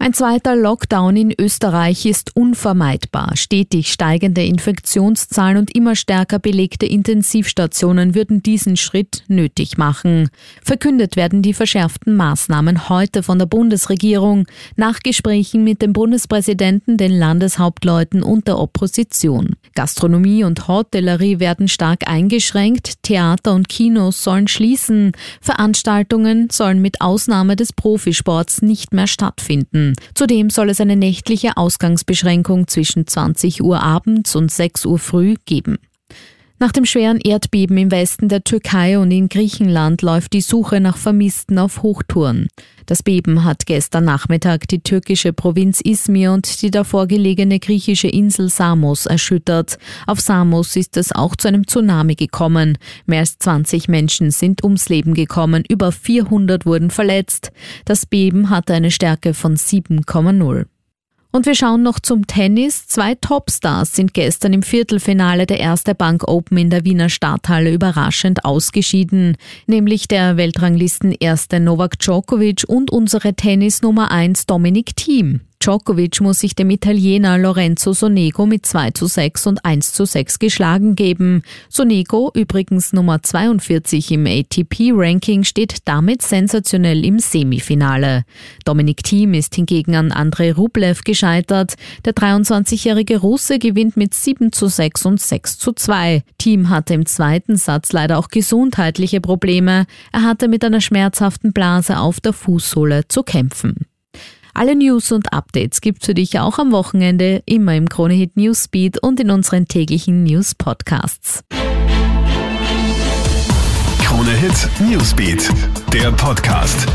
Ein zweiter Lockdown in Österreich ist unvermeidbar. Stetig steigende Infektionszahlen und immer stärker belegte Intensivstationen würden diesen Schritt nötig machen. Verkündet werden die verschärften Maßnahmen heute von der Bundesregierung nach Gesprächen mit dem Bundespräsidenten, den Landeshauptleuten und der Opposition. Gastronomie und Hotellerie werden stark eingeschränkt, Theater und Kinos sollen schließen, Veranstaltungen sollen mit Ausnahme des Profisports nicht mehr stattfinden. Zudem soll es eine nächtliche Ausgangsbeschränkung zwischen 20 Uhr abends und 6 Uhr früh geben. Nach dem schweren Erdbeben im Westen der Türkei und in Griechenland läuft die Suche nach Vermissten auf Hochtouren. Das Beben hat gestern Nachmittag die türkische Provinz Izmir und die davor gelegene griechische Insel Samos erschüttert. Auf Samos ist es auch zu einem Tsunami gekommen. Mehr als 20 Menschen sind ums Leben gekommen, über 400 wurden verletzt. Das Beben hatte eine Stärke von 7,0. Und wir schauen noch zum Tennis. Zwei Topstars sind gestern im Viertelfinale der Erste Bank Open in der Wiener Stadthalle überraschend ausgeschieden, nämlich der Weltranglisten Erste Novak Djokovic und unsere Tennis Nummer 1 Dominik Thiem. Djokovic muss sich dem Italiener Lorenzo Sonego mit 2 zu 6 und 1 zu 6 geschlagen geben. Sonego, übrigens Nummer 42 im ATP-Ranking, steht damit sensationell im Semifinale. Dominik Thiem ist hingegen an Andrei Rublev gescheitert. Der 23-jährige Russe gewinnt mit 7 zu 6 und 6 zu 2. Thiem hatte im zweiten Satz leider auch gesundheitliche Probleme. Er hatte mit einer schmerzhaften Blase auf der Fußsohle zu kämpfen. Alle News und Updates gibt's für dich auch am Wochenende immer im Kronehit Newsbeat und in unseren täglichen News Podcasts. Kronehit Newsbeat, der Podcast.